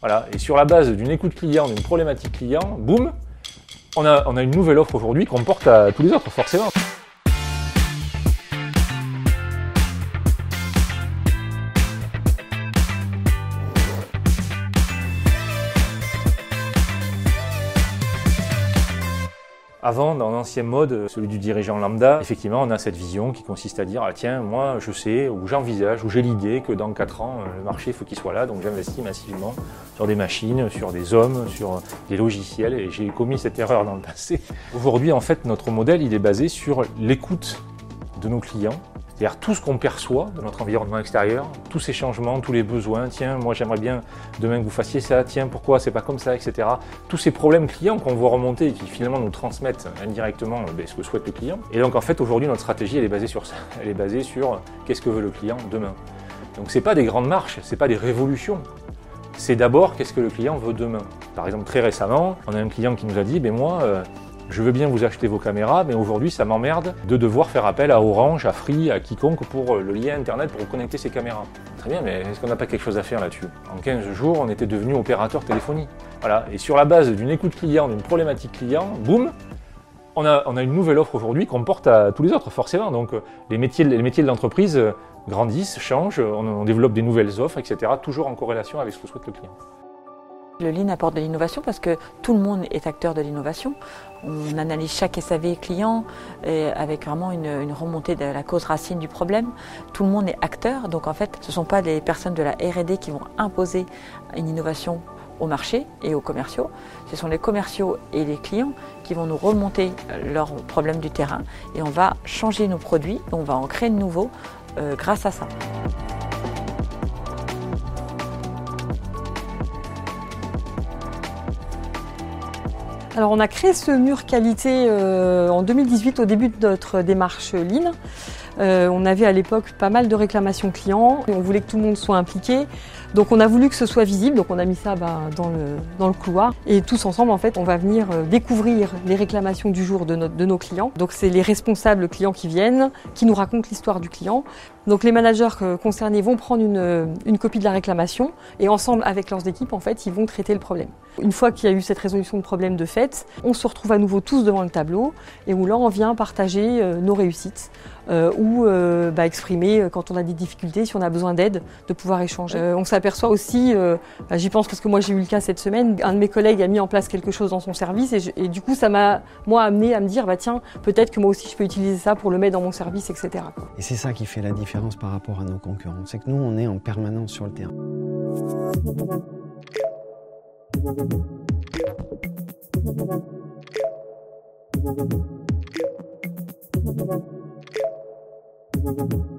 Voilà. Et sur la base d'une écoute client, d'une problématique client, boum, on a, on a une nouvelle offre aujourd'hui qu'on porte à tous les autres, forcément. Avant, dans l'ancien mode, celui du dirigeant lambda, effectivement, on a cette vision qui consiste à dire ah, tiens, moi, je sais, ou j'envisage, ou j'ai l'idée que dans 4 ans, le marché, faut qu'il soit là, donc j'investis massivement sur des machines, sur des hommes, sur des logiciels, et j'ai commis cette erreur dans le passé. Aujourd'hui, en fait, notre modèle, il est basé sur l'écoute de nos clients, c'est-à-dire tout ce qu'on perçoit de notre environnement extérieur, tous ces changements, tous les besoins, tiens, moi j'aimerais bien demain que vous fassiez ça, tiens, pourquoi c'est pas comme ça, etc. Tous ces problèmes clients qu'on voit remonter et qui finalement nous transmettent indirectement ben, ce que souhaite le client. Et donc en fait aujourd'hui notre stratégie elle est basée sur ça. Elle est basée sur qu'est-ce que veut le client demain. Donc c'est pas des grandes marches, c'est pas des révolutions. C'est d'abord qu'est-ce que le client veut demain. Par exemple très récemment, on a un client qui nous a dit, ben moi, euh, je veux bien vous acheter vos caméras, mais aujourd'hui ça m'emmerde de devoir faire appel à Orange, à Free, à quiconque pour le lien internet pour connecter ces caméras. Très bien, mais est-ce qu'on n'a pas quelque chose à faire là-dessus? En 15 jours, on était devenu opérateur téléphonie. Voilà, et sur la base d'une écoute client, d'une problématique client, boum, on a, on a, une nouvelle offre aujourd'hui qu'on porte à tous les autres, forcément. Donc les métiers, les métiers de l'entreprise grandissent, changent, on, on développe des nouvelles offres, etc., toujours en corrélation avec ce que souhaite le client. Le Lean apporte de l'innovation parce que tout le monde est acteur de l'innovation. On analyse chaque SAV client avec vraiment une, remontée de la cause racine du problème. Tout le monde est acteur, donc en fait, ce ne sont pas des personnes de la R&D qui vont imposer une innovation au marché et aux commerciaux. Ce sont les commerciaux et les clients qui vont nous remonter leurs problèmes du terrain et on va changer nos produits, on va en créer de nouveaux euh, grâce à ça. Alors on a créé ce mur qualité euh, en 2018 au début de notre démarche Lean. Euh, on avait à l'époque pas mal de réclamations clients on voulait que tout le monde soit impliqué. Donc on a voulu que ce soit visible, donc on a mis ça bah, dans, le, dans le couloir. Et tous ensemble, en fait, on va venir euh, découvrir les réclamations du jour de, de nos clients. Donc c'est les responsables clients qui viennent, qui nous racontent l'histoire du client. Donc les managers concernés vont prendre une, une, copie de la réclamation et ensemble avec leurs équipes, en fait, ils vont traiter le problème. Une fois qu'il y a eu cette résolution de problème de fait, on se retrouve à nouveau tous devant le tableau et où là on vient partager nos réussites euh, ou euh, bah, exprimer quand on a des difficultés, si on a besoin d'aide, de pouvoir échanger. Euh, on s'aperçoit aussi, bah, j'y pense parce que moi j'ai eu le cas cette semaine, un de mes collègues a mis en place quelque chose dans son service et, et du coup ça m'a moi amené à me dire bah tiens peut-être que moi aussi je peux utiliser ça pour le mettre dans mon service, etc. Et c'est ça qui fait la différence par rapport à nos concurrents, c'est que nous on est en permanence sur le terrain. Thank you.